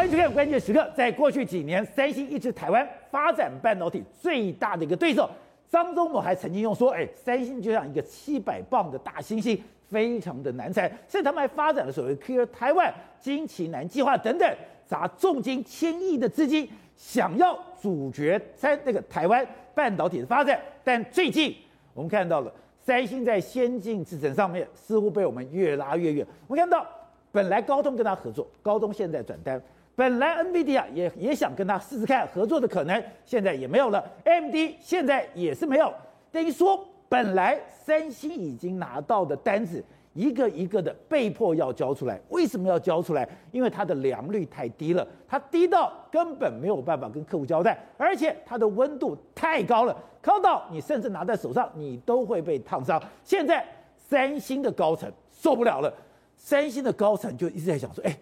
欢迎收看《关键时刻》。在过去几年，三星一直台湾发展半导体最大的一个对手。张忠谋还曾经用说：“哎，三星就像一个七百磅的大猩猩，非常的难缠。”甚至他们还发展了所谓 “Clear 台湾金旗南计划等等，砸重金千亿的资金，想要阻绝在那个台湾半导体的发展。但最近我们看到了，三星在先进制程上面似乎被我们越拉越远。我们看到。本来高通跟他合作，高通现在转单。本来 NVIDIA 也也想跟他试试看合作的可能，现在也没有了。MD 现在也是没有。等于说，本来三星已经拿到的单子，一个一个的被迫要交出来。为什么要交出来？因为它的良率太低了，它低到根本没有办法跟客户交代，而且它的温度太高了，高到你甚至拿在手上，你都会被烫伤。现在三星的高层受不了了。三星的高层就一直在想说：“哎，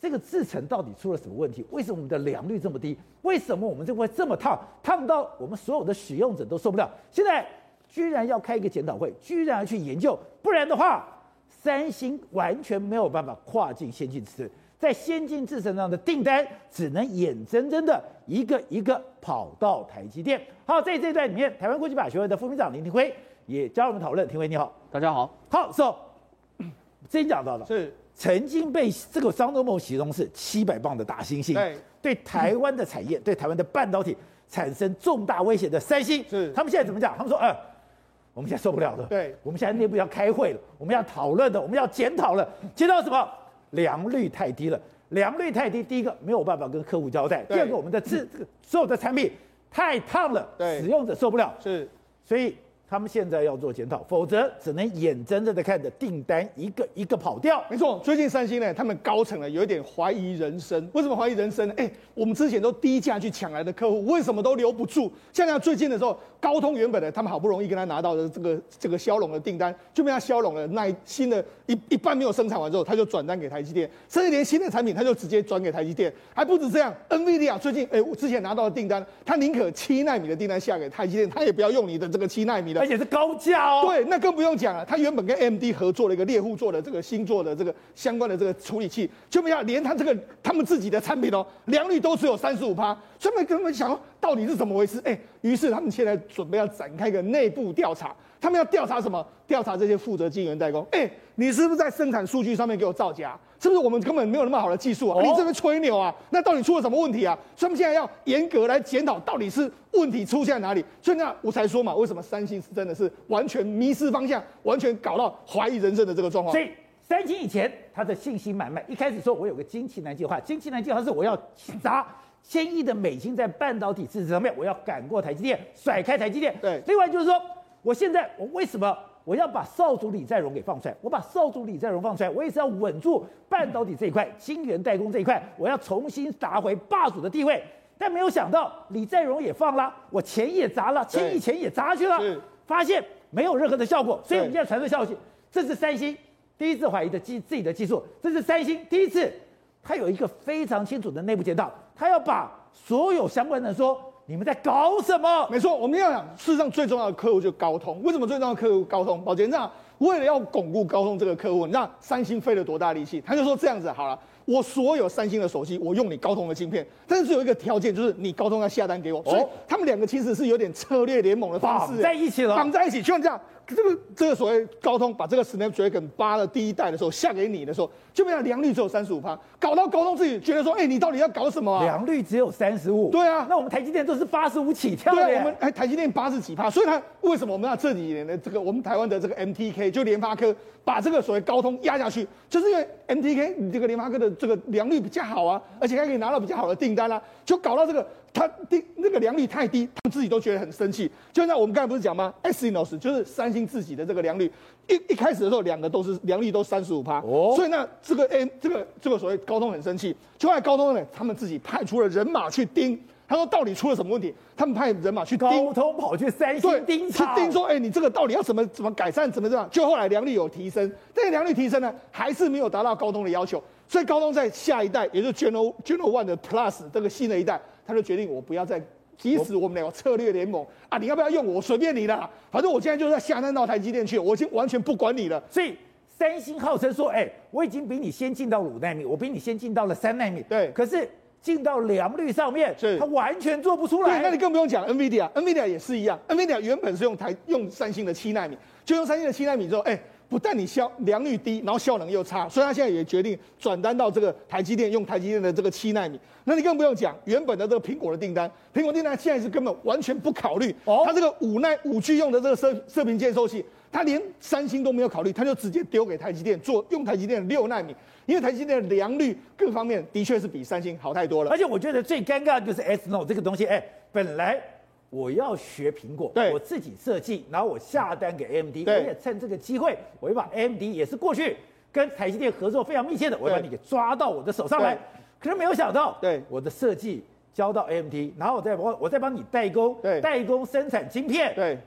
这个制程到底出了什么问题？为什么我们的良率这么低？为什么我们这会这么烫？烫到我们所有的使用者都受不了？现在居然要开一个检讨会，居然要去研究，不然的话，三星完全没有办法跨进先进制程，在先进制程上的订单只能眼睁睁的一个一个跑到台积电。”好，在这一段里面，台湾国际法学会的副秘书长林廷辉也加入我们讨论。廷辉你好，大家好。好，So。真讲到了，是曾经被这个张忠谋形容是七百磅的大猩猩，对，对台湾的产业，对台湾的半导体产生重大威胁的三星，是。他们现在怎么讲？他们说，呃，我们现在受不了了，对，我们现在内部要开会了，我们要讨论的，我们要检讨了，检讨什么？良率太低了，良率太低，第一个没有办法跟客户交代，第二个我们的这这个所有的产品太烫了，对，使用者受不了，是，所以。他们现在要做检讨，否则只能眼睁睁的看着订单一个一个跑掉。没错，最近三星呢，他们高层呢有一点怀疑人生。为什么怀疑人生呢？哎，我们之前都低价去抢来的客户，为什么都留不住？现在最近的时候，高通原本呢，他们好不容易跟他拿到的这个这个骁龙的订单，就被他骁龙了。那新的一一半没有生产完之后，他就转单给台积电，甚至连新的产品他就直接转给台积电。还不止这样，NVIDIA 最近哎，我之前拿到的订单，他宁可七纳米的订单下给台积电，他也不要用你的这个七纳米的。而且是高价哦。对，那更不用讲了。他原本跟 AMD 合作了一个猎户座的这个星座的这个相关的这个处理器，就没想连他这个他们自己的产品哦，良率都只有三十五趴。所以他们根本想到底是怎么回事？哎，于是他们现在准备要展开一个内部调查。他们要调查什么？调查这些负责晶圆代工。哎，你是不是在生产数据上面给我造假？是不是我们根本没有那么好的技术啊？哦、你这边吹牛啊？那到底出了什么问题啊？所以他们现在要严格来检讨，到底是问题出现在哪里？所以那我才说嘛，为什么三星是真的是完全迷失方向，完全搞到怀疑人生的这个状况？所以三星以前他的信心满满，一开始说我有个金奇南计划，金奇南计划是我要砸千亿的美金在半导体制程上面，我要赶过台积电，甩开台积电。对，另外就是说。我现在我为什么我要把少主李在镕给放出来？我把少主李在镕放出来，我也是要稳住半导体这一块，晶圆代工这一块，我要重新拿回霸主的地位。但没有想到李在镕也放了，我钱也砸了，千亿钱也砸去了，发现没有任何的效果。所以我们现在传出消息，这是三星第一次怀疑的技自己的技术，这是三星第一次，他有一个非常清楚的内部检讨，他要把所有相关的人说。你们在搞什么？没错，我们要讲，事实上最重要的客户就是高通。为什么最重要的客户高通？宝杰，那为了要巩固高通这个客户，你知道三星费了多大力气？他就说这样子好了，我所有三星的手机，我用你高通的晶片，但是有一个条件，就是你高通要下单给我。所以他们两个其实是有点策略联盟的方式，绑在一起了，绑在一起，就像这样。这个这个所谓高通把这个 Snapdragon 八的第一代的时候下给你的时候，就没有良率只有三十五趴，搞到高通自己觉得说，哎，你到底要搞什么啊？良率只有三十五。对啊，那我们台积电都是八十五起跳的。对啊，我们哎台积电八十几趴，所以它为什么我们要这几年的这个我们台湾的这个 MTK 就联发科把这个所谓高通压下去，就是因为 MTK 你这个联发科的这个良率比较好啊，而且还可以拿到比较好的订单啊，就搞到这个。他的那个良率太低，他们自己都觉得很生气。就像我们刚才不是讲吗？Exynos 就是三星自己的这个良率，一一开始的时候，两个都是良率都三十五趴。哦，所以那这个 M 这个这个所谓高通很生气，就后来高通呢，他们自己派出了人马去盯，他说到底出了什么问题？他们派人马去盯，高通跑去三星盯去盯说，哎、欸，你这个到底要怎么怎么改善，怎么这样？就后来良率有提升，但是良率提升呢，还是没有达到高通的要求。所以高通在下一代，也就是 General General One 的 Plus 这个新的一代，他就决定我不要再，即使我们两个策略联盟啊，你要不要用我随便你啦，反正我现在就是要下单到台积电去，我已经完全不管你了。所以三星号称说，哎，我已经比你先进到五纳米，我比你先进到了三纳米。对，可是进到良率上面，是它完全做不出来。对，那你更不用讲，NVIDIA，NVIDIA 也是一样，NVIDIA 原本是用台用三星的七纳米，就用三星的七纳米之后，哎。不但你效良率低，然后效能又差，所以他现在也决定转单到这个台积电，用台积电的这个七纳米。那你更不用讲，原本的这个苹果的订单，苹果订单现在是根本完全不考虑。哦，它这个五奈五 G 用的这个射射频接收器，它连三星都没有考虑，它就直接丢给台积电做，用台积电的六纳米，因为台积电的良率各方面的确是比三星好太多了。而且我觉得最尴尬的就是 S-Note 这个东西，哎，本来。我要学苹果，对我自己设计，然后我下单给 AMD，我也趁这个机会，我就把 AMD 也是过去跟台积电合作非常密切的，我把你给抓到我的手上来。可是没有想到，对我的设计交到 AMD，然后我再我我再帮你代工，对代工生产晶片，对。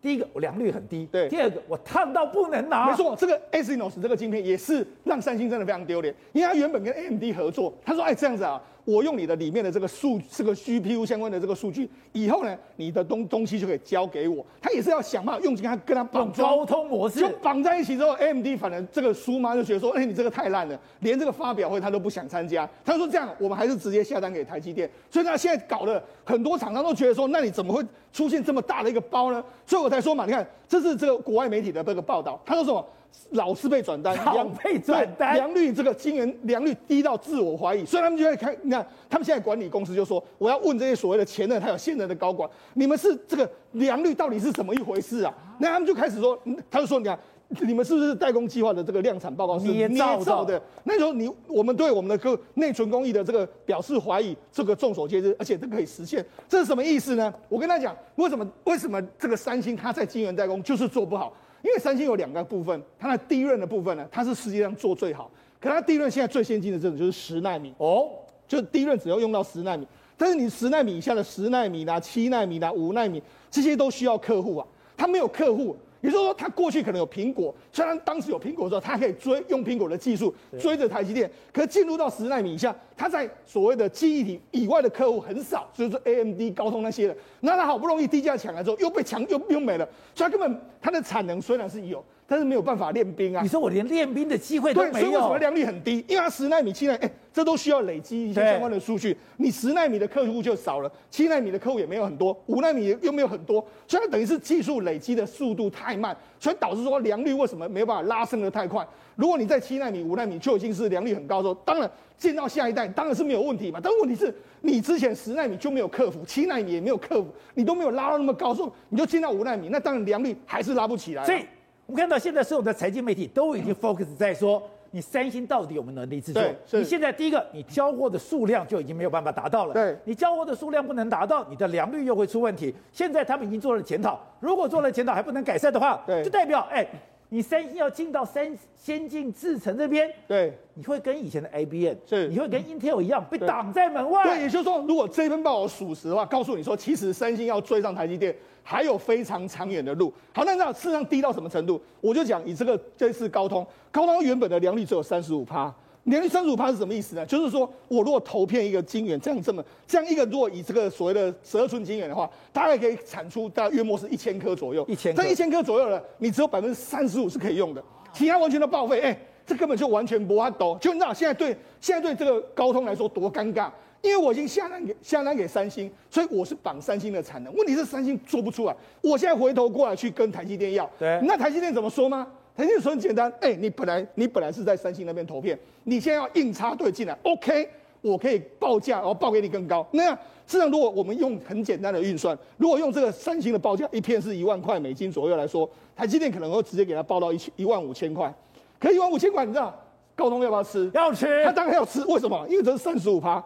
第一个我良率很低，对。第二个我烫到不能拿，没错，这个 Exynos 这个晶片也是让三星真的非常丢脸，因为他原本跟 AMD 合作，他说哎这样子啊。我用你的里面的这个数，这个 GPU 相关的这个数据，以后呢，你的东东西就可以交给我。他也是要想办法用跟他跟他绑交通模式，就绑在一起之后，AMD 反正这个苏妈就觉得说，哎，你这个太烂了，连这个发表会他都不想参加。他说这样，我们还是直接下单给台积电。所以他现在搞的很多厂商都觉得说，那你怎么会出现这么大的一个包呢？所以我才说嘛，你看，这是这个国外媒体的这个报道，他说什么？老是被转单，老被转单，良率这个晶圆良率低到自我怀疑，所以他们就会开，你看他们现在管理公司就说，我要问这些所谓的前任还有现任的高管，你们是这个良率到底是怎么一回事啊？那他们就开始说，他就说，你看你们是不是代工计划的这个量产报告是捏造的？那时候你我们对我们的个内存工艺的这个表示怀疑，这个众所皆知，而且这可以实现，这是什么意思呢？我跟他讲，为什么为什么这个三星它在晶圆代工就是做不好？因为三星有两个部分，它的低润的部分呢，它是世界上做最好。可它低润现在最先进的这种就是十纳米哦，就是低润只要用到十纳米。但是你十纳米以下的十纳米啦、七纳米啦、五纳米这些都需要客户啊，它没有客户。也就是说，他过去可能有苹果，虽然当时有苹果的时候，他可以追用苹果的技术追着台积电，可是进入到十纳米以下，他在所谓的记忆体以外的客户很少，所以说 AMD、高通那些的，那他好不容易低价抢来之后，又被抢又又没了，所以他根本他的产能虽然是有。但是没有办法练兵啊！你说我连练兵的机会都没有。对，所以为什么良率很低？因为它十纳米、七纳米，哎，这都需要累积一些相关的数据。你十纳米的客户就少了，七纳米的客户也没有很多，五纳米又没有很多，所以它等于是技术累积的速度太慢，所以导致说良率为什么没有办法拉升的太快？如果你在七纳米、五纳米就已经是良率很高的时候，当然进到下一代当然是没有问题嘛。但问题是你之前十纳米就没有克服，七纳米也没有克服，你都没有拉到那么高，时候你就进到五纳米，那当然良率还是拉不起来。所以。我们看到现在所有的财经媒体都已经 focus 在说，你三星到底有没有能力制作？你现在第一个，你交货的数量就已经没有办法达到了。对，你交货的数量不能达到，你的良率又会出问题。现在他们已经做了检讨，如果做了检讨还不能改善的话，对，就代表哎。你三星要进到三先进制程这边，对，你会跟以前的 IBM 是，你会跟 Intel 一样被挡在门外。对，也就是说，如果这份报告属实的话，告诉你说，其实三星要追上台积电还有非常长远的路。好，那那事实上低到什么程度？我就讲以这个这次高通，高通原本的良率只有三十五趴。年率三十五趴是什么意思呢？就是说我如果投片一个晶圆，这样这么这样一个，如果以这个所谓的十二寸晶圆的话，大概可以产出大概约莫是一千颗左右。一千，这一千颗左右呢，你只有百分之三十五是可以用的，其他完全都报废。哎、欸，这根本就完全不阿斗。就你知道现在对现在对这个高通来说多尴尬，因为我已经下单给下单给三星，所以我是绑三星的产能。问题是三星做不出来，我现在回头过来去跟台积电要，对，那台积电怎么说吗？台积电说很简单，哎、欸，你本来你本来是在三星那边投片，你现在要硬插队进来，OK，我可以报价，然后报给你更高。那样，实际上如果我们用很简单的运算，如果用这个三星的报价，一片是一万块美金左右来说，台积电可能会直接给他报到一千一万五千块。可一万五千块，你知道高通要不要吃？要吃，他当然要吃。为什么？因为这是三十五趴。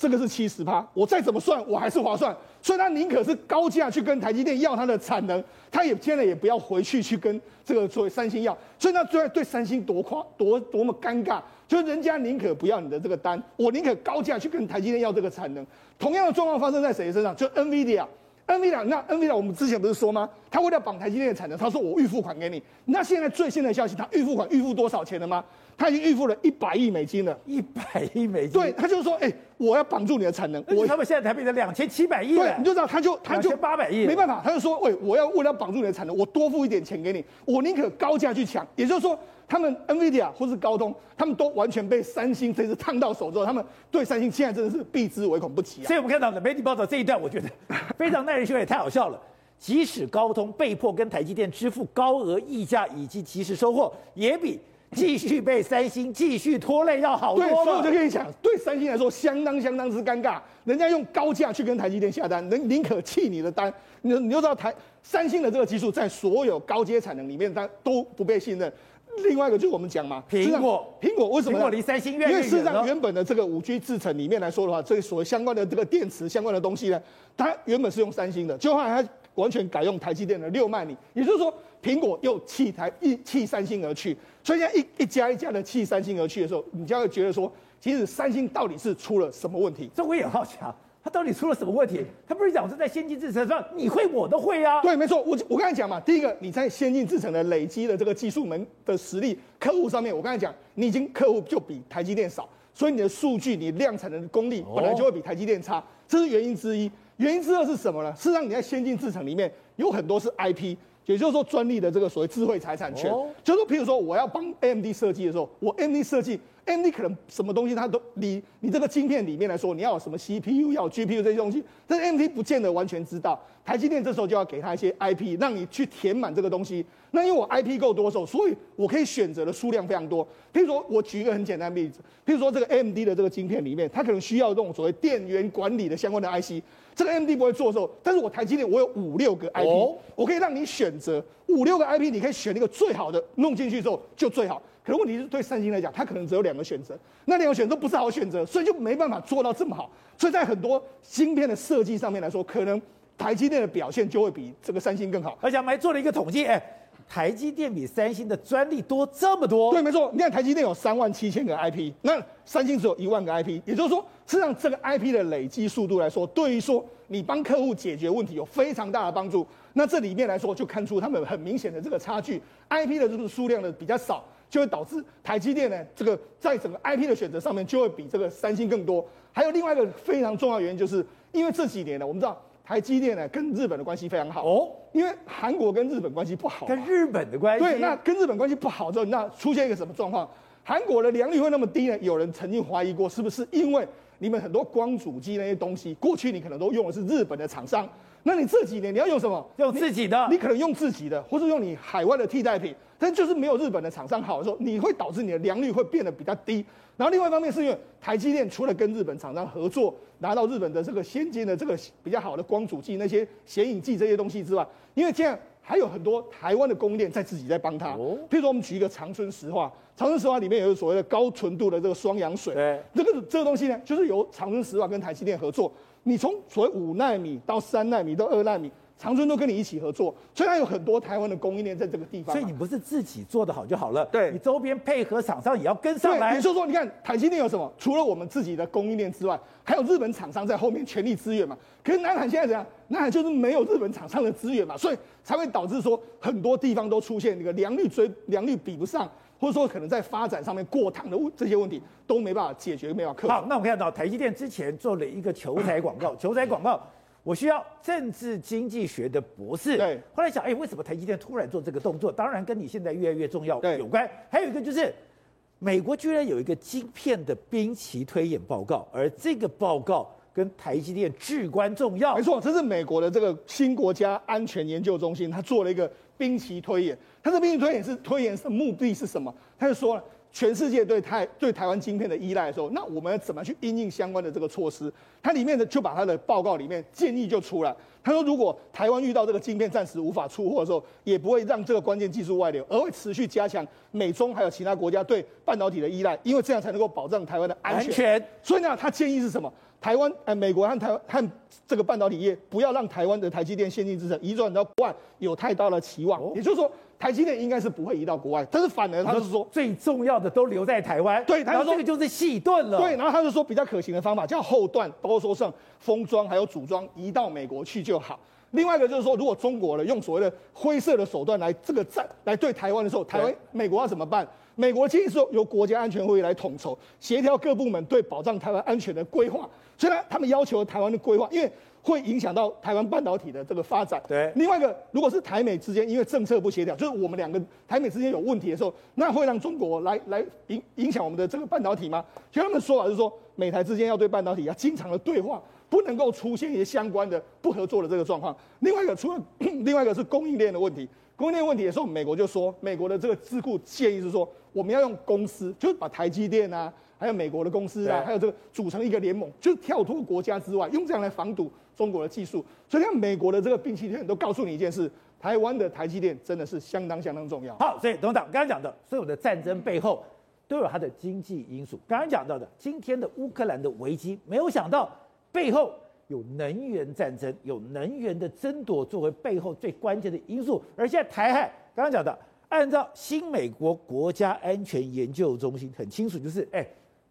这个是七十趴，我再怎么算，我还是划算，所以他宁可是高价去跟台积电要他的产能，他也现在也不要回去去跟这个所谓三星要，所以那最后对三星多夸多多么尴尬，就是人家宁可不要你的这个单，我宁可高价去跟台积电要这个产能。同样的状况发生在谁身上？就 NVIDIA，NVIDIA，那 NVIDIA 我们之前不是说吗？他为了绑台积电的产能，他说我预付款给你。那现在最新的消息，他预付款预付多少钱了吗？他已经预付了一百亿美金了，一百亿美金。对，他就说，哎、欸，我要绑住你的产能。我他们现在才变成两千七百亿。对，你就知道，他就他就八百亿，没办法，他就说，喂，我要为了绑住你的产能，我多付一点钱给你，我宁可高价去抢。也就是说，他们 NVIDIA 或是高通，他们都完全被三星这次烫到手之后，他们对三星现在真的是避之唯恐不及啊。所以我们看到的媒体报道这一段，我觉得非常耐人寻味，也太好笑了。即使高通被迫跟台积电支付高额溢价以及及时收货，也比。继续被三星继续拖累要好多，对，所以我就跟你讲，对三星来说相当相当之尴尬。人家用高价去跟台积电下单，人宁可弃你的单。你你就知道台三星的这个技术在所有高阶产能里面，它都不被信任。另外一个就是我们讲嘛，苹果，苹果为什么？苹果离三星越远，因为事实上原本的这个五 G 制程里面来说的话，这个所谓相关的这个电池相关的东西呢，它原本是用三星的，就后来它完全改用台积电的六纳米，也就是说。苹果又弃台一弃三星而去，所以现在一一家一家的弃三星而去的时候，你就会觉得说，其实三星到底是出了什么问题？这我也好奇啊，他到底出了什么问题？他不是讲是在先进制程上，你会我都会啊。对，没错，我我刚才讲嘛，第一个你在先进制程的累积的这个技术门的实力，客户上面，我刚才讲，你已经客户就比台积电少，所以你的数据你量产的功力本来就会比台积电差，这是原因之一。原因之二是什么呢？事实上你在先进制程里面有很多是 IP。也就是说，专利的这个所谓智慧财产权，就是说，譬如说，我要帮 AMD 设计的时候，我 AMD 设计，AMD 可能什么东西它都你你这个晶片里面来说，你要有什么 CPU，要有 GPU 这些东西，但是 AMD 不见得完全知道。台积电这时候就要给他一些 IP，让你去填满这个东西。那因为我 IP 够多的时候，所以我可以选择的数量非常多。譬如说，我举一个很简单的例子，譬如说这个 AMD 的这个晶片里面，它可能需要这种所谓电源管理的相关的 IC。这个 AMD 不会做的时候，但是我台积电我有五六个 IP，、哦、我可以让你选择五六个 IP，你可以选一个最好的弄进去之后就最好。可是问题是对三星来讲，它可能只有两个选择，那两个选择都不是好选择，所以就没办法做到这么好。所以在很多芯片的设计上面来说，可能台积电的表现就会比这个三星更好。而且我们还做了一个统计，哎。台积电比三星的专利多这么多？对，没错。你看台积电有三万七千个 IP，那三星只有一万个 IP，也就是说，实际上这个 IP 的累积速度来说，对于说你帮客户解决问题有非常大的帮助。那这里面来说，就看出他们很明显的这个差距，IP 的这个数量呢比较少，就会导致台积电呢这个在整个 IP 的选择上面就会比这个三星更多。还有另外一个非常重要的原因，就是因为这几年呢，我们知道。台积电呢，跟日本的关系非常好哦，因为韩国跟日本关系不好，跟日本的关系对，那跟日本关系不好之后，那出现一个什么状况？韩国的良率会那么低呢？有人曾经怀疑过，是不是因为你们很多光主机那些东西，过去你可能都用的是日本的厂商，那你这几年你要用什么？用自己的？你，你可能用自己的，或者用你海外的替代品，但就是没有日本的厂商好的时候，你会导致你的良率会变得比较低。然后另外一方面是因为台积电除了跟日本厂商合作，拿到日本的这个先进的这个比较好的光阻剂、那些显影剂这些东西之外，因为这样还有很多台湾的供应链在自己在帮他。哦。譬如说我们举一个长春石化，长春石化里面有所谓的高纯度的这个双氧水。对。这个这个东西呢，就是由长春石化跟台积电合作。你从所谓五纳米到三纳米到二纳米。长春都跟你一起合作，所以它有很多台湾的供应链在这个地方。所以你不是自己做的好就好了，对，你周边配合厂商也要跟上来。你说说，你看台积电有什么？除了我们自己的供应链之外，还有日本厂商在后面全力支援嘛。可是南海现在怎样？南海就是没有日本厂商的资源嘛，所以才会导致说很多地方都出现那个良率追良率比不上，或者说可能在发展上面过烫的这些问题都没办法解决，没办法克服。好，那我们看到台积电之前做了一个求财广告，求财广告。我需要政治经济学的博士。对，后来想，哎，为什么台积电突然做这个动作？当然跟你现在越来越重要有关。还有一个就是，美国居然有一个晶片的兵棋推演报告，而这个报告跟台积电至关重要。没错，这是美国的这个新国家安全研究中心，他做了一个兵棋推演。他这兵棋推演是推演是目的是什么？他就说了。全世界对台对台湾晶片的依赖的时候，那我们怎么去因应相关的这个措施？它里面的就把它的报告里面建议就出来。他说，如果台湾遇到这个晶片暂时无法出货的时候，也不会让这个关键技术外流，而会持续加强美中还有其他国家对半导体的依赖，因为这样才能够保障台湾的。安全。所以呢，他建议是什么？台湾呃，美国和台湾和这个半导体业不要让台湾的台积电先进制程移转到国外有太大的期望。也就是说。台积电应该是不会移到国外，但是反而他就是说最重要的都留在台湾。对，他说这个就是细盾了。对，然后他就说比较可行的方法叫后段，包括说像封装还有组装移到美国去就好。另外一个就是说，如果中国呢用所谓的灰色的手段来这个战来对台湾的时候，台湾美国要怎么办？美国建议说由国家安全会议来统筹协调各部门对保障台湾安全的规划。所以呢，他们要求台湾的规划，因为会影响到台湾半导体的这个发展。对。另外一个，如果是台美之间因为政策不协调，就是我们两个台美之间有问题的时候，那会让中国来来影影响我们的这个半导体吗？所以他们的说法是说，美台之间要对半导体要经常的对话，不能够出现一些相关的不合作的这个状况。另外一个，除了另外一个是供应链的问题，供应链问题的时候，美国就说，美国的这个智库建议是说，我们要用公司，就是把台积电啊。还有美国的公司啊，还有这个组成一个联盟，就是跳脱国家之外，用这样来防堵中国的技术。所以，像美国的这个冰淇淋都告诉你一件事：台湾的台积电真的是相当相当重要。好，所以董事长刚刚讲的，所有的战争背后都有它的经济因素。刚刚讲到的，今天的乌克兰的危机，没有想到背后有能源战争，有能源的争夺作为背后最关键的因素。而现在台海，刚刚讲的，按照新美国国家安全研究中心很清楚，就是哎。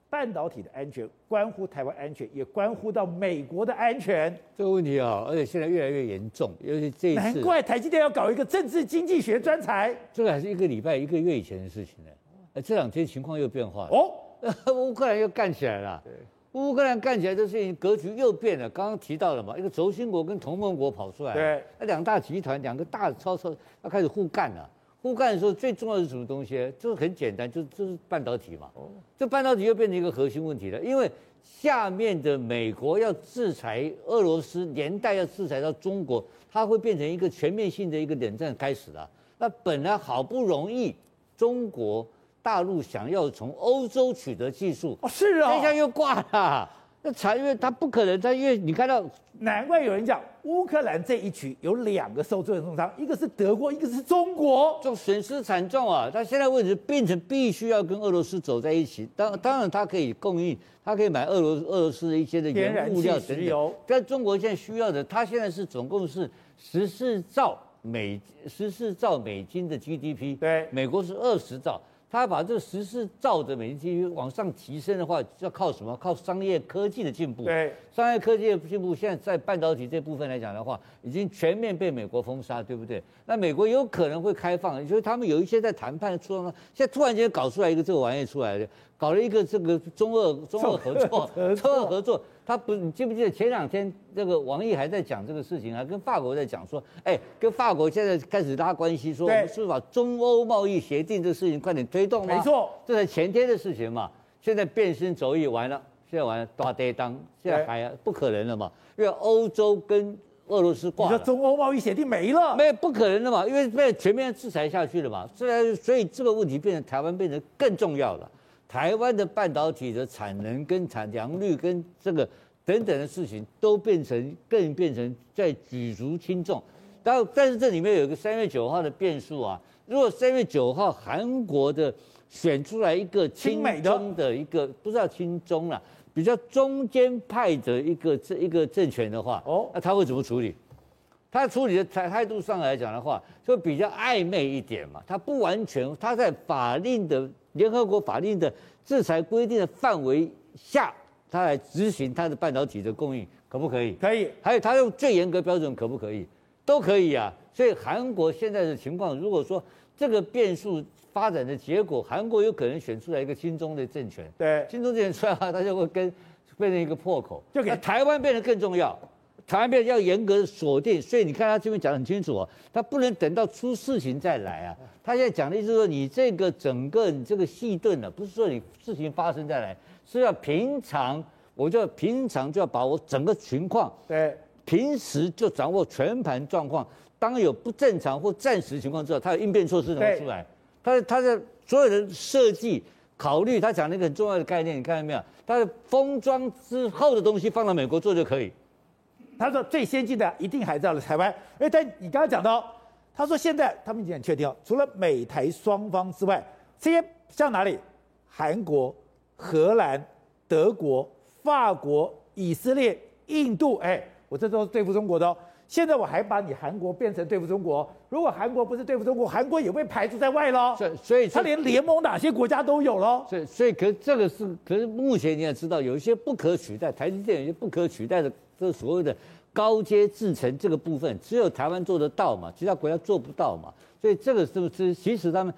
半导体的安全关乎台湾安全，也关乎到美国的安全。这个问题啊，而且现在越来越严重，尤其这一次。难怪台积电要搞一个政治经济学专才。这个还是一个礼拜、一个月以前的事情呢。呃，这两天情况又变化了。哦，乌克兰又干起来了。对，乌克兰干起来，这事情格局又变了。刚刚提到了嘛，一个轴心国跟同盟国跑出来，对，那两大集团，两个大超超要开始互干了。互干的时候，最重要的是什么东西？就是很简单，就就是半导体嘛。哦，这半导体又变成一个核心问题了，因为下面的美国要制裁俄罗斯，连带要制裁到中国，它会变成一个全面性的一个冷战开始了。那本来好不容易中国大陆想要从欧洲取得技术，哦，是啊，这下又挂了。那才因为它不可能，它因为你看到。难怪有人讲乌克兰这一局有两个受重伤，一个是德国，一个是中国，就损失惨重啊！他现在问题变成必须要跟俄罗斯走在一起。当当然，他可以供应，他可以买俄罗俄罗斯的一些的原物料石油。但中国现在需要的，他现在是总共是十四兆美十四兆美金的 GDP，对，美国是二十兆。他把这十四兆的美金往上提升的话，要靠什么？靠商业科技的进步。对，商业科技的进步，现在在半导体这部分来讲的话，已经全面被美国封杀，对不对？那美国有可能会开放，就是他们有一些在谈判的初衷，现在突然间搞出来一个这个玩意出来的。搞了一个这个中俄中俄合作，中俄合作，他不，你记不记得前两天这个王毅还在讲这个事情还？跟法国在讲说，哎，跟法国现在开始拉关系，说我们是不是把中欧贸易协定这个事情快点推动吗？没错，这才前天的事情嘛。现在变身走意完了，现在完了大跌当，现在还不可能了嘛？因为欧洲跟俄罗斯挂了，你说中欧贸易协定没了，没不可能的嘛？因为被全面制裁下去了嘛。所以所以这个问题变成台湾变成更重要了。台湾的半导体的产能跟产良率跟这个等等的事情，都变成更变成在举足轻重。但但是这里面有一个三月九号的变数啊，如果三月九号韩国的选出来一个亲中的一个不知道亲中了，比较中间派的一个这一个政权的话，哦，那他会怎么处理？他处理的态态度上来讲的话，就比较暧昧一点嘛。他不完全，他在法令的。联合国法令的制裁规定的范围下，他来执行他的半导体的供应，可不可以？可以。还有他用最严格标准，可不可以？都可以啊。所以韩国现在的情况，如果说这个变数发展的结果，韩国有可能选出来一个亲中的政权。对，亲中政权出来的话，他就会跟变成一个破口，就给台湾变得更重要。台湾变要严格锁定，所以你看他这边讲得很清楚哦，他不能等到出事情再来啊。他现在讲的意思说，你这个整个你这个细盾呢，不是说你事情发生再来，是要平常，我就平常就要把我整个情况，对，平时就掌握全盘状况，当有不正常或暂时情况之后，他有应变措施能出来。他他的所有的设计考虑，他讲了一个很重要的概念，你看到没有？他的封装之后的东西放到美国做就可以。他说最先进的一定还在了台湾，哎，但你刚刚讲到，他说现在他们已经很确定，除了美台双方之外，这些像哪里？韩国、荷兰、德国、法国、以色列、印度，哎，我这都是对付中国的哦。现在我还把你韩国变成对付中国，如果韩国不是对付中国，韩国也被排除在外喽。所以，所以他连联盟哪些国家都有喽。所以，所以可这个是，可是目前你也知道，有一些不可取代，台积电有一些不可取代的。这所谓的高阶制程这个部分，只有台湾做得到嘛，其他国家做不到嘛。所以这个是不是其实他们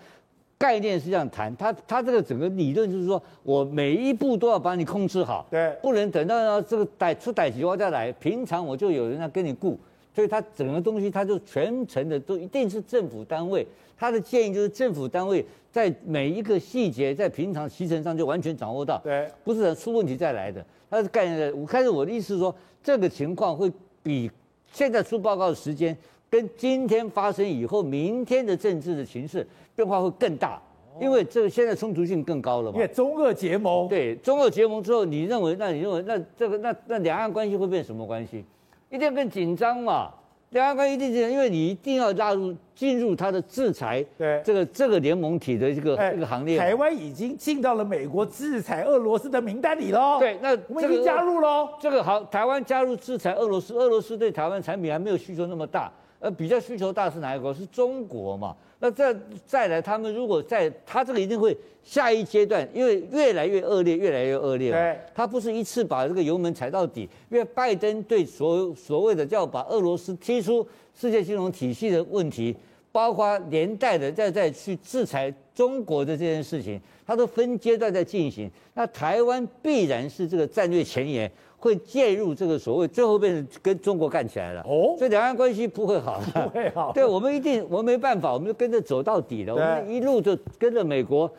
概念是这样谈？他他这个整个理论就是说我每一步都要把你控制好，对，不能等到这个逮出逮起我再来。平常我就有人来跟你顾，所以他整个东西他就全程的都一定是政府单位。他的建议就是政府单位在每一个细节，在平常行程上就完全掌握到，对，不是出问题再来的。他的概念的。我开始我的意思是说，这个情况会比现在出报告的时间，跟今天发生以后，明天的政治的形势变化会更大，因为这个现在冲突性更高了嘛。因为中俄结盟，对，中俄结盟之后，你认为，那你认为，那这个那那两岸关系会变什么关系？一定更紧张嘛。两岸关系一定是，因为你一定要纳入进入它的制裁，对这个这个联盟体的这个这个行列。台湾已经进到了美国制裁俄罗斯的名单里喽。对，那我们已经加入喽。这个好，台湾加入制裁俄罗斯，俄罗斯对台湾产品还没有需求那么大，呃，比较需求大是哪一国？是中国嘛？那再再来，他们如果在，他这个一定会下一阶段，因为越来越恶劣，越来越恶劣。对，他不是一次把这个油门踩到底，因为拜登对所所谓的叫把俄罗斯踢出世界金融体系的问题，包括连带的再再去制裁中国的这件事情，他都分阶段在进行。那台湾必然是这个战略前沿。会介入这个所谓，最后变成跟中国干起来了。哦，所以两岸关系不会好，不会好。对，我们一定，我们没办法，我们就跟着走到底了。我们一路就跟着美国，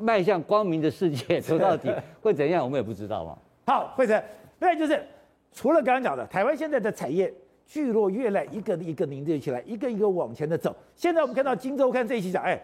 迈向光明的世界走到底，会怎样？我们也不知道嘛。好，慧成，那就是除了刚刚讲的，台湾现在的产业聚落越来一个一个凝聚起来，一个一个往前的走。现在我们看到《荆州，看》这一期讲，哎，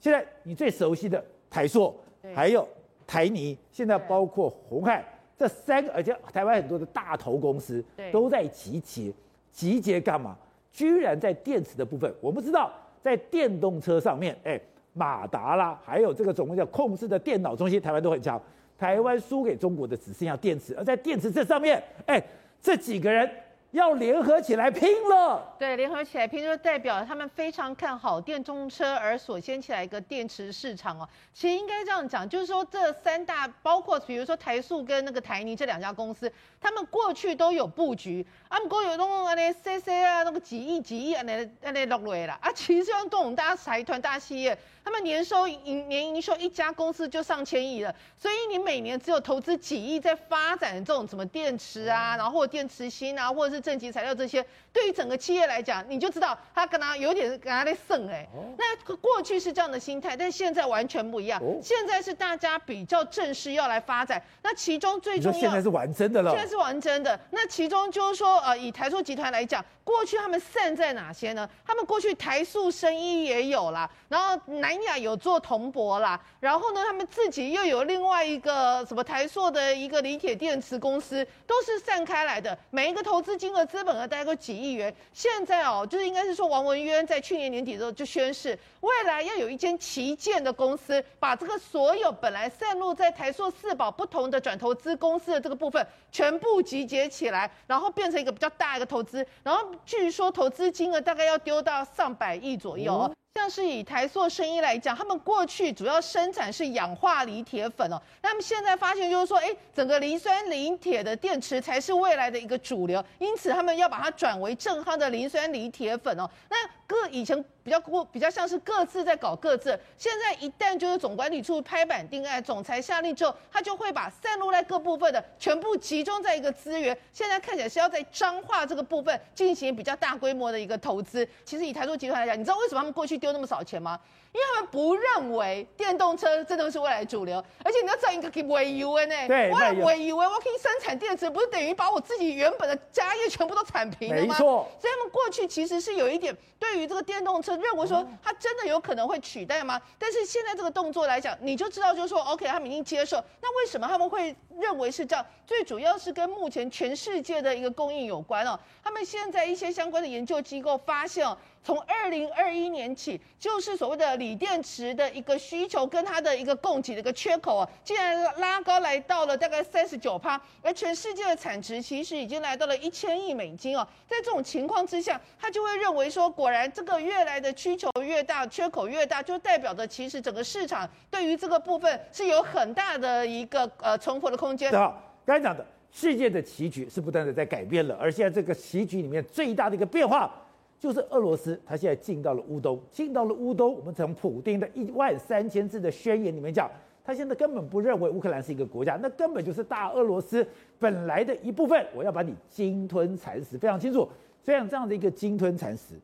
现在你最熟悉的台塑，还有台泥，现在包括鸿海。这三个，而且台湾很多的大头公司都在集结，集结干嘛？居然在电池的部分，我不知道在电动车上面，哎，马达啦，还有这个总共叫控制的电脑中心，台湾都很强。台湾输给中国的只剩下电池，而在电池这上面，哎，这几个人。要联合起来拼了！对，联合起来拼就代表他们非常看好电动车而所掀起来一个电池市场哦。其实应该这样讲，就是说这三大，包括比如说台塑跟那个台泥这两家公司，他们过去都有布局，啊，不过有那种啊那 CC 啊那个几亿几亿啊那那那落来了啊，其实像这种大财团大企业。他们年收营年营收一家公司就上千亿了，所以你每年只有投资几亿在发展这种什么电池啊，然后电池芯啊，或者是正极材料这些，对于整个企业来讲，你就知道他跟他有点跟他在胜哎。那过去是这样的心态，但现在完全不一样。现在是大家比较正式要来发展，那其中最重要，现在是玩真的了。现在是玩真的。那其中就是说，呃，以台塑集团来讲，过去他们散在哪些呢？他们过去台塑生意也有啦，然后南。南亚有做铜箔啦，然后呢，他们自己又有另外一个什么台塑的一个锂铁电池公司，都是散开来的，每一个投资金额、资本额大概都几亿亿元。现在哦，就是应该是说王文渊在去年年底的时候就宣誓，未来要有一间旗舰的公司，把这个所有本来散落在台塑四宝不同的转投资公司的这个部分全部集结起来，然后变成一个比较大一个投资，然后据说投资金额大概要丢到上百亿左右。像是以台塑生意来讲，他们过去主要生产是氧化锂铁粉哦，那么现在发现就是说，哎，整个磷酸锂铁的电池才是未来的一个主流，因此他们要把它转为正夯的磷酸锂铁粉哦，那。各以前比较过比较像是各自在搞各自，现在一旦就是总管理处拍板定案，总裁下令之后，他就会把散落在各部分的全部集中在一个资源。现在看起来是要在彰化这个部分进行比较大规模的一个投资。其实以台塑集团来讲，你知道为什么他们过去丢那么少钱吗？因为他们不认为电动车真的是未来主流，而且你要这样一个给维油呢？对，我维油，我可以生产电池，不是等于把我自己原本的家业全部都铲平了吗？没错。所以他们过去其实是有一点对于这个电动车认为说它真的有可能会取代吗？但是现在这个动作来讲，你就知道就是说，OK，他们已经接受。那为什么他们会认为是这样？最主要是跟目前全世界的一个供应有关哦。他们现在一些相关的研究机构发现哦。从二零二一年起，就是所谓的锂电池的一个需求跟它的一个供给的一个缺口啊，竟然拉高来到了大概三十九趴，而全世界的产值其实已经来到了一千亿美金哦。在这种情况之下，他就会认为说，果然这个越来的需求越大，缺口越大，就代表着其实整个市场对于这个部分是有很大的一个呃存活的空间。好，刚才讲的。世界的棋局是不断的在改变了，而现在这个棋局里面最大的一个变化，就是俄罗斯，他现在进到了乌东，进到了乌东。我们从普丁的一万三千字的宣言里面讲，他现在根本不认为乌克兰是一个国家，那根本就是大俄罗斯本来的一部分，我要把你鲸吞蚕食，非常清楚。虽然这样的一个鲸吞蚕食，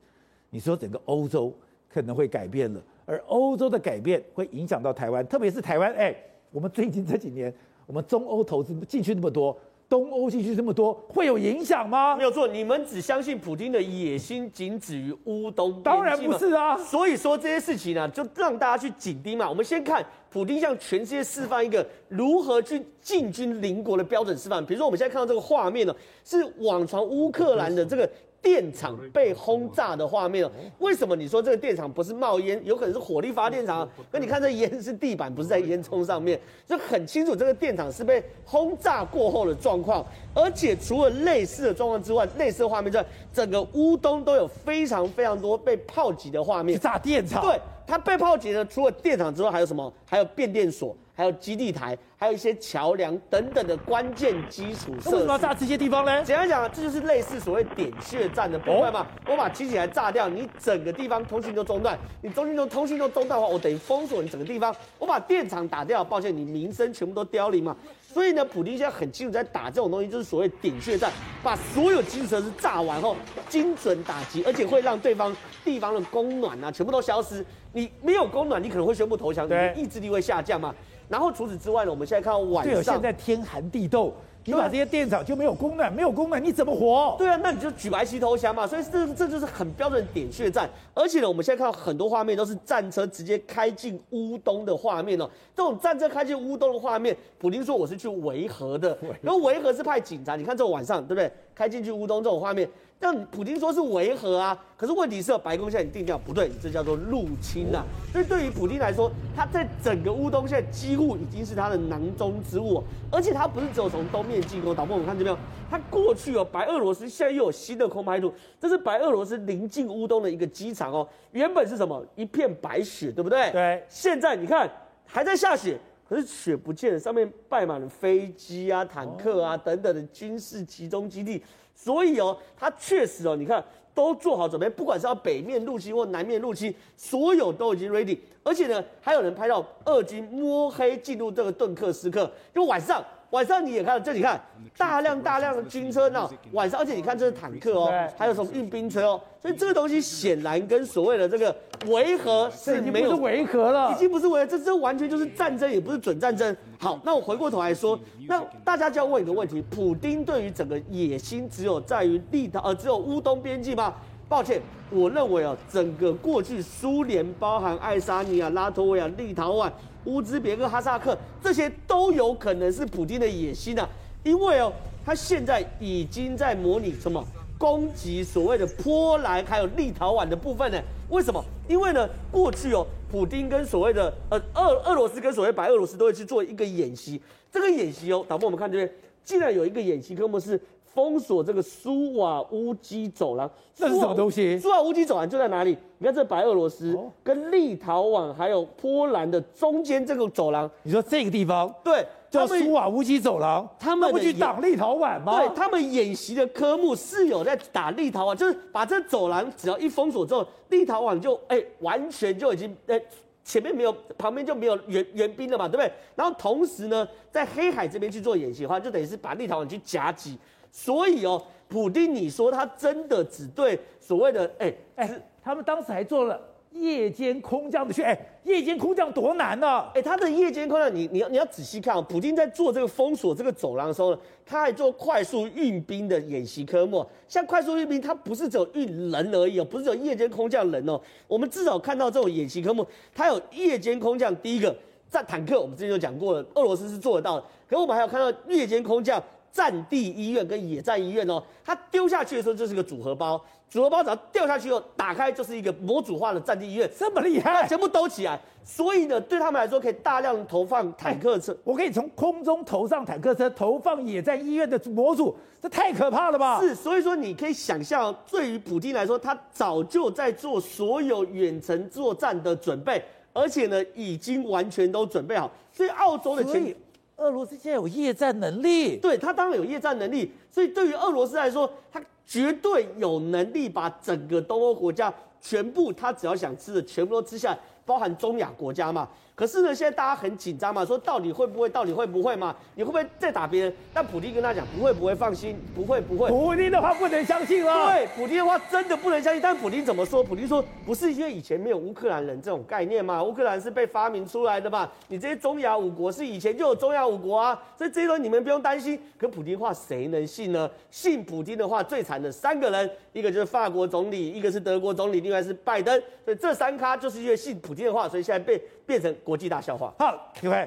你说整个欧洲可能会改变了，而欧洲的改变会影响到台湾，特别是台湾，哎。我们最近这几年，我们中欧投资进去那么多，东欧地区这么多，会有影响吗？没有错，你们只相信普京的野心仅止于乌东，当然不是啊。所以说这些事情呢、啊，就让大家去紧盯嘛。我们先看普京向全世界示范一个如何去进军邻国的标准示范。比如说我们现在看到这个画面呢，是网传乌克兰的这个。电厂被轰炸的画面哦，为什么你说这个电厂不是冒烟，有可能是火力发电厂？那你看这烟是地板，不是在烟囱上面，就很清楚这个电厂是被轰炸过后的状况。而且除了类似的状况之外，类似的画面在整个乌东都有非常非常多被炮击的画面。炸电厂？对，它被炮击的除了电厂之外，还有什么？还有变电所。还有基地台，还有一些桥梁等等的关键基础设施。为什么要炸这些地方呢？简单讲，这就是类似所谓点穴战的部分嘛。我把基地台炸掉，你整个地方通讯都中断。你中信都通讯都中断的话，我等于封锁你整个地方。我把电厂打掉，抱歉，你民生全部都凋零嘛。所以呢，普京现在很清楚在打这种东西，就是所谓点穴战，把所有基础设施炸完后，精准打击，而且会让对方地方的供暖啊全部都消失。你没有供暖，你可能会宣布投降，你的意志力会下降嘛。然后除此之外呢，我们现在看到晚上，对，现在天寒地冻，你把这些电厂就没有供暖，没有供暖你怎么活？对啊，那你就举白旗投降嘛。所以这这就是很标准的点穴战。而且呢，我们现在看到很多画面都是战车直接开进乌东的画面哦。这种战车开进乌东的画面，普丁说我是去维和的，然后维和是派警察。你看这种晚上对不对？开进去乌东这种画面。但普京说是维和啊，可是问题是，白宫现在定调不对，这叫做入侵啊。所以对于普京来说，他在整个乌东现在几乎已经是他的囊中之物，而且他不是只有从东面进攻，导播我们看这边，他过去哦，白俄罗斯现在又有新的空拍图，这是白俄罗斯临近乌东的一个机场哦，原本是什么一片白雪，对不对？对。现在你看还在下雪，可是雪不见了，上面摆满了飞机啊、坦克啊等等的军事集中基地。所以哦，他确实哦，你看都做好准备，不管是要北面入侵或南面入侵，所有都已经 ready。而且呢，还有人拍到俄军摸黑进入这个顿克斯克，就晚上。晚上你也看到，这你看大量大量的军车呢。晚上，而且你看这是坦克哦，还有什么运兵车哦。所以这个东西显然跟所谓的这个维和是没有维和了，已经不是维和，这这完全就是战争，也不是准战争。好，那我回过头来说，那大家就要问一个问题：普丁对于整个野心只有在于立陶，呃，只有乌东边境吗？抱歉，我认为啊，整个过去苏联，包含爱沙尼亚、拉脱维亚、立陶宛。乌兹别克、哈萨克这些都有可能是普京的野心啊，因为哦，他现在已经在模拟什么攻击所谓的波兰还有立陶宛的部分呢？为什么？因为呢，过去哦，普京跟所谓的呃俄俄罗斯跟所谓白俄罗斯都会去做一个演习，这个演习哦，导播我们看这边，竟然有一个演习科目是。封锁这个苏瓦乌基走廊，这是什么东西？苏瓦乌基走廊就在哪里？你看这白俄罗斯跟立陶宛还有波兰的中间这个走廊，你说这个地方对，叫苏瓦乌基走廊，他们不去挡立陶宛吗？对，他们演习的科目是有在打立陶宛，就是把这走廊只要一封锁之后，立陶宛就哎、欸、完全就已经哎、欸、前面没有旁边就没有援援兵了嘛，对不对？然后同时呢，在黑海这边去做演习的话，就等于是把立陶宛去夹击。所以哦，普丁，你说他真的只对所谓的哎哎、他们当时还做了夜间空降的训，哎、欸，夜间空降多难呢、啊？哎、欸，他的夜间空降，你你要你要仔细看哦，普京在做这个封锁这个走廊的时候呢，他还做快速运兵的演习科目。像快速运兵，他不是只有运人而已哦，不是只有夜间空降人哦。我们至少看到这种演习科目，他有夜间空降。第一个，在坦克，我们之前就讲过了，俄罗斯是做得到的。可是我们还有看到夜间空降。战地医院跟野战医院哦，它丢下去的时候就是个组合包，组合包只要掉下去后打开就是一个模组化的战地医院，这么厉害，全部兜起来，所以呢，对他们来说可以大量投放坦克车，我可以从空中投上坦克车，投放野战医院的模组，这太可怕了吧？是，所以说你可以想象，对于普京来说，他早就在做所有远程作战的准备，而且呢，已经完全都准备好，所以澳洲的前。俄罗斯现在有夜战能力，对，他当然有夜战能力，所以对于俄罗斯来说，他绝对有能力把整个东欧国家全部，他只要想吃的全部都吃下来，包含中亚国家嘛。可是呢，现在大家很紧张嘛，说到底会不会，到底会不会嘛？你会不会再打别人？但普丁跟他讲不会，不会，放心，不会，不会。普丁的话不能相信了。对，普丁的话真的不能相信。但普丁怎么说？普丁说不是因为以前没有乌克兰人这种概念嘛？乌克兰是被发明出来的嘛？你这些中亚五国是以前就有中亚五国啊，所以这一轮你们不用担心。可普丁话谁能信呢？信普京的话最惨的三个人，一个就是法国总理，一个是德国总理，另外是拜登。所以这三咖就是因为信普京的话，所以现在被变成国际大笑话。好，各位，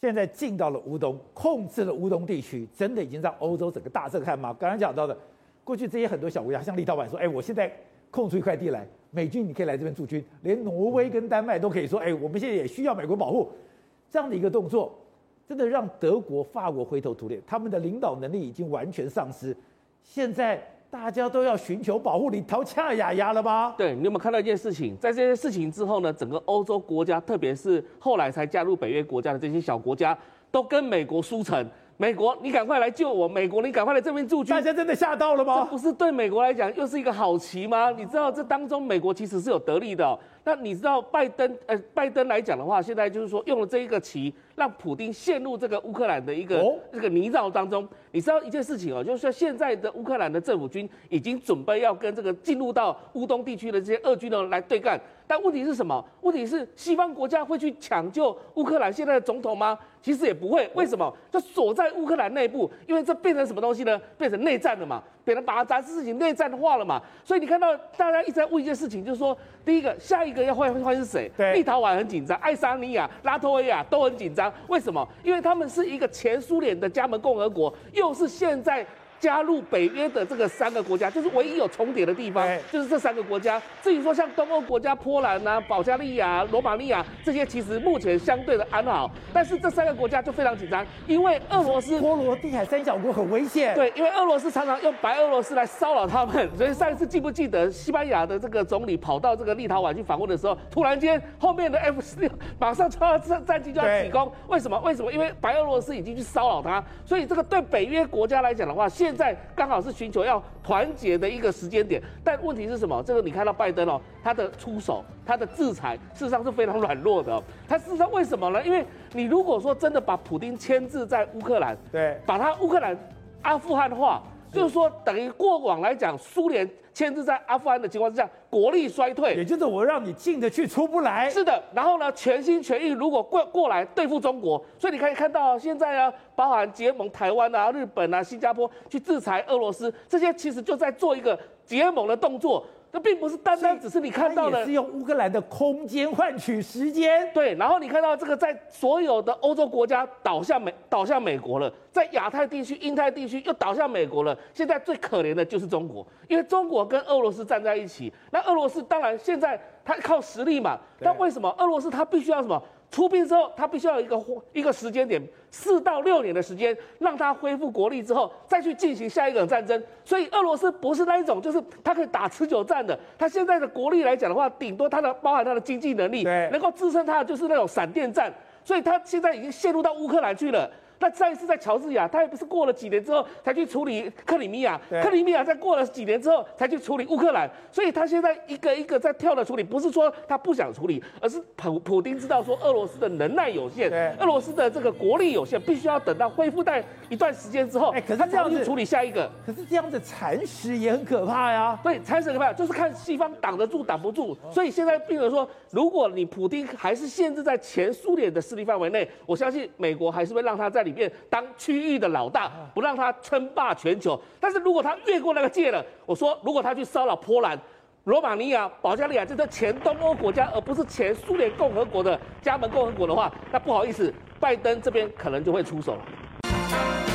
现在进到了乌东，控制了乌东地区，真的已经让欧洲整个大震撼吗？刚刚讲到的，过去这些很多小国家，像立陶宛说，哎，我现在空出一块地来，美军你可以来这边驻军，连挪威跟丹麦都可以说，哎，我们现在也需要美国保护，这样的一个动作，真的让德国、法国灰头土脸，他们的领导能力已经完全丧失，现在。大家都要寻求保护，你逃恰雅雅了吗？对，你有没有看到一件事情？在这些事情之后呢，整个欧洲国家，特别是后来才加入北约国家的这些小国家，都跟美国输成。美国，你赶快来救我！美国，你赶快来这边驻军。大家真的吓到了吗？这不是对美国来讲又是一个好棋吗？你知道这当中美国其实是有得利的哦。那你知道拜登？呃，拜登来讲的话，现在就是说用了这一个棋，让普丁陷入这个乌克兰的一个、哦、这个泥沼当中。你知道一件事情哦，就是说现在的乌克兰的政府军已经准备要跟这个进入到乌东地区的这些俄军呢来对干。但问题是什么？问题是西方国家会去抢救乌克兰现在的总统吗？其实也不会。为什么？就锁在乌克兰内部，因为这变成什么东西呢？变成内战了嘛，变成把这事情内战化了嘛。所以你看到大家一直在问一件事情，就是说，第一个，下一个要换换是谁？对，立陶宛很紧张，爱沙尼亚、拉脱维亚都很紧张。为什么？因为他们是一个前苏联的加盟共和国，又是现在。加入北约的这个三个国家，就是唯一有重叠的地方，就是这三个国家。至于说像东欧国家波兰啊、保加利亚、罗马尼亚这些，其实目前相对的安好，但是这三个国家就非常紧张，因为俄罗斯波罗的海三角国很危险。对，因为俄罗斯常常用白俄罗斯来骚扰他们，所以上一次记不记得西班牙的这个总理跑到这个立陶宛去访问的时候，突然间后面的 F 十六 马上就要战战机就要起攻，为什么？为什么？因为白俄罗斯已经去骚扰他，所以这个对北约国家来讲的话，现在刚好是寻求要团结的一个时间点，但问题是什么？这个你看到拜登哦，他的出手，他的制裁，事实上是非常软弱的哦。他事实上为什么呢？因为你如果说真的把普丁牵制在乌克兰，对，把他乌克兰阿富汗化。就是说，等于过往来讲，苏联牵制在阿富汗的情况之下，国力衰退，也就是我让你进得去，出不来。是的，然后呢，全心全意如果过过来对付中国，所以你可以看到现在啊，包含结盟台湾啊、日本啊、新加坡去制裁俄罗斯，这些其实就在做一个结盟的动作。这并不是单单只是你看到的，是用乌克兰的空间换取时间。对，然后你看到这个，在所有的欧洲国家倒向美倒向美国了，在亚太地区、印太地区又倒向美国了。现在最可怜的就是中国，因为中国跟俄罗斯站在一起。那俄罗斯当然现在他靠实力嘛，但为什么俄罗斯他必须要什么？出兵之后，他必须要有一个一个时间点，四到六年的时间，让他恢复国力之后，再去进行下一个战争。所以俄罗斯不是那一种，就是他可以打持久战的。他现在的国力来讲的话，顶多他的包含他的经济能力，能够支撑他的就是那种闪电战。所以他现在已经陷入到乌克兰去了。那再一次在乔治亚，他也不是过了几年之后才去处理克里米亚，克里米亚在过了几年之后才去处理乌克兰，所以他现在一个一个在跳的处理，不是说他不想处理，而是普普丁知道说俄罗斯的能耐有限，俄罗斯的这个国力有限，必须要等到恢复在一段时间之后，哎，可是这样子处理下一个，可是这样子蚕食也很可怕呀，对，蚕食可怕，就是看西方挡得住挡不住，所以现在病人说，如果你普丁还是限制在前苏联的势力范围内，我相信美国还是会让他在。里面当区域的老大，不让他称霸全球。但是如果他越过那个界了，我说如果他去骚扰波兰、罗马尼亚、保加利亚这些前东欧国家，而不是前苏联共和国的加盟共和国的话，那不好意思，拜登这边可能就会出手了。